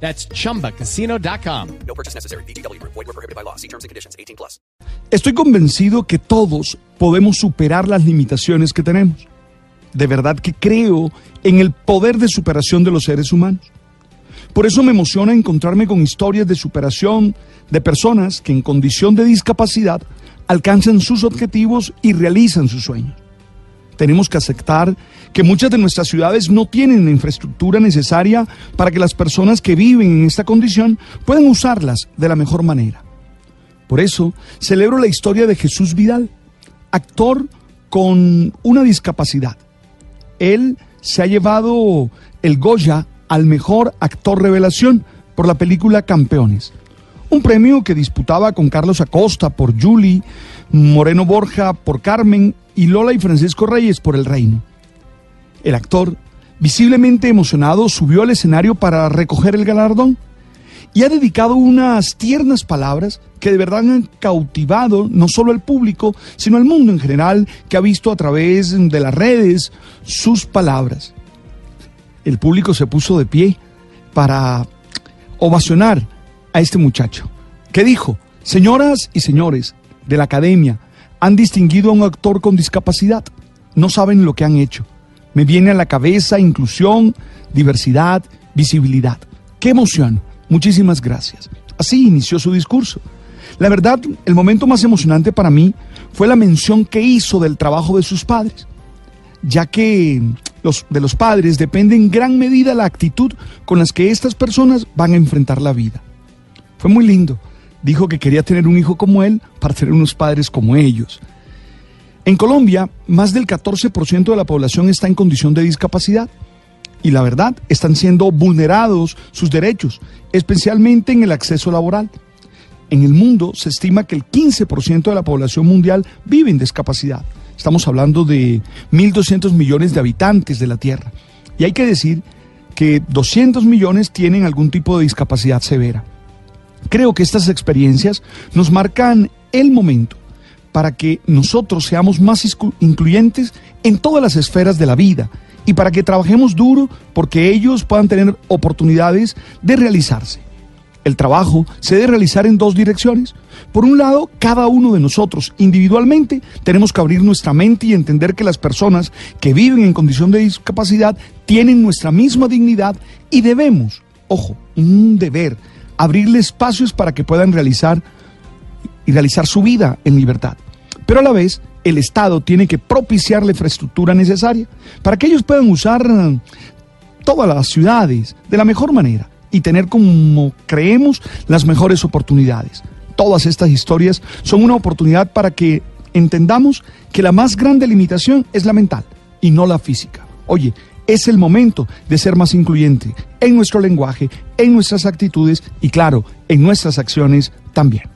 That's chumbacasino.com. No purchase necessary. BGW. Void were prohibited by law. See terms and conditions. 18 plus. Estoy convencido que todos podemos superar las limitaciones que tenemos. De verdad que creo en el poder de superación de los seres humanos. Por eso me emociona encontrarme con historias de superación de personas que en condición de discapacidad alcanzan sus objetivos y realizan sus sueños. Tenemos que aceptar que muchas de nuestras ciudades no tienen la infraestructura necesaria para que las personas que viven en esta condición puedan usarlas de la mejor manera. Por eso celebro la historia de Jesús Vidal, actor con una discapacidad. Él se ha llevado el Goya al mejor actor revelación por la película Campeones. Un premio que disputaba con Carlos Acosta por Julie, Moreno Borja por Carmen y Lola y Francisco Reyes por El Reino. El actor, visiblemente emocionado, subió al escenario para recoger el galardón y ha dedicado unas tiernas palabras que de verdad han cautivado no solo al público, sino al mundo en general que ha visto a través de las redes sus palabras. El público se puso de pie para ovacionar a este muchacho, que dijo, señoras y señores de la academia, han distinguido a un actor con discapacidad, no saben lo que han hecho. Me viene a la cabeza inclusión, diversidad, visibilidad. ¡Qué emoción! Muchísimas gracias. Así inició su discurso. La verdad, el momento más emocionante para mí fue la mención que hizo del trabajo de sus padres, ya que los, de los padres depende en gran medida la actitud con las que estas personas van a enfrentar la vida. Fue muy lindo. Dijo que quería tener un hijo como él para tener unos padres como ellos. En Colombia, más del 14% de la población está en condición de discapacidad y la verdad, están siendo vulnerados sus derechos, especialmente en el acceso laboral. En el mundo se estima que el 15% de la población mundial vive en discapacidad. Estamos hablando de 1.200 millones de habitantes de la Tierra. Y hay que decir que 200 millones tienen algún tipo de discapacidad severa. Creo que estas experiencias nos marcan el momento para que nosotros seamos más incluyentes en todas las esferas de la vida y para que trabajemos duro porque ellos puedan tener oportunidades de realizarse. El trabajo se debe realizar en dos direcciones. Por un lado, cada uno de nosotros individualmente tenemos que abrir nuestra mente y entender que las personas que viven en condición de discapacidad tienen nuestra misma dignidad y debemos, ojo, un deber, abrirle espacios para que puedan realizar y realizar su vida en libertad. Pero a la vez, el Estado tiene que propiciar la infraestructura necesaria para que ellos puedan usar todas las ciudades de la mejor manera y tener como creemos las mejores oportunidades. Todas estas historias son una oportunidad para que entendamos que la más grande limitación es la mental y no la física. Oye, es el momento de ser más incluyente en nuestro lenguaje, en nuestras actitudes y claro, en nuestras acciones también.